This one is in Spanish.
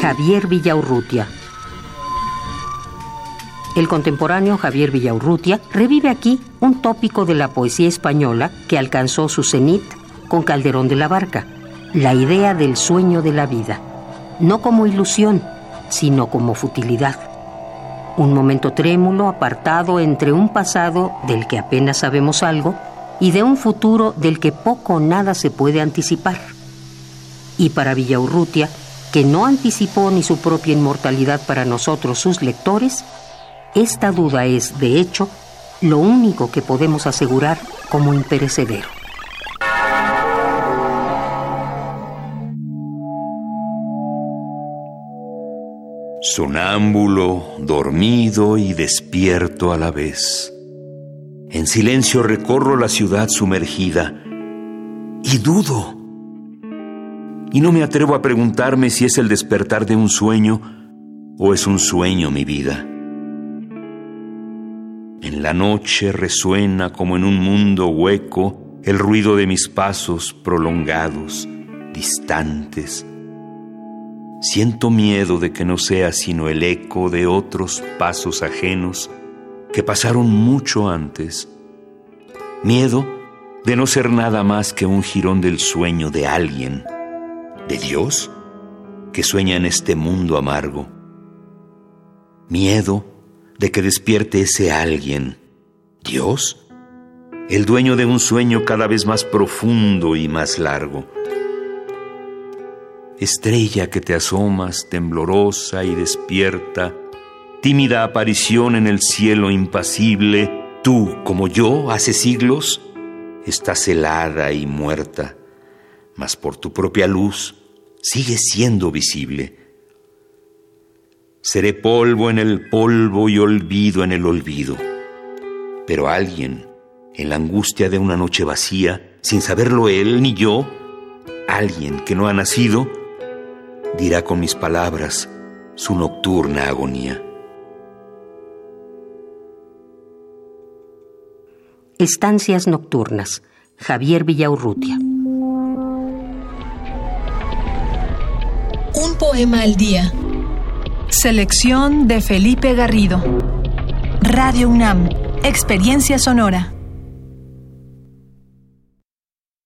Javier Villaurrutia. El contemporáneo Javier Villaurrutia revive aquí un tópico de la poesía española que alcanzó su cenit con Calderón de la Barca, la idea del sueño de la vida, no como ilusión, sino como futilidad. Un momento trémulo apartado entre un pasado del que apenas sabemos algo y de un futuro del que poco o nada se puede anticipar. Y para Villaurrutia, que no anticipó ni su propia inmortalidad para nosotros, sus lectores, esta duda es, de hecho, lo único que podemos asegurar como imperecedero. Sonámbulo, dormido y despierto a la vez. En silencio recorro la ciudad sumergida y dudo y no me atrevo a preguntarme si es el despertar de un sueño o es un sueño mi vida. En la noche resuena como en un mundo hueco el ruido de mis pasos prolongados, distantes. Siento miedo de que no sea sino el eco de otros pasos ajenos que pasaron mucho antes. Miedo de no ser nada más que un jirón del sueño de alguien de Dios que sueña en este mundo amargo. Miedo de que despierte ese alguien, Dios, el dueño de un sueño cada vez más profundo y más largo. Estrella que te asomas temblorosa y despierta, tímida aparición en el cielo impasible, tú, como yo, hace siglos, estás helada y muerta mas por tu propia luz sigue siendo visible. Seré polvo en el polvo y olvido en el olvido. Pero alguien, en la angustia de una noche vacía, sin saberlo él ni yo, alguien que no ha nacido, dirá con mis palabras su nocturna agonía. Estancias Nocturnas, Javier Villaurrutia. Un poema al día. Selección de Felipe Garrido. Radio UNAM. Experiencia sonora.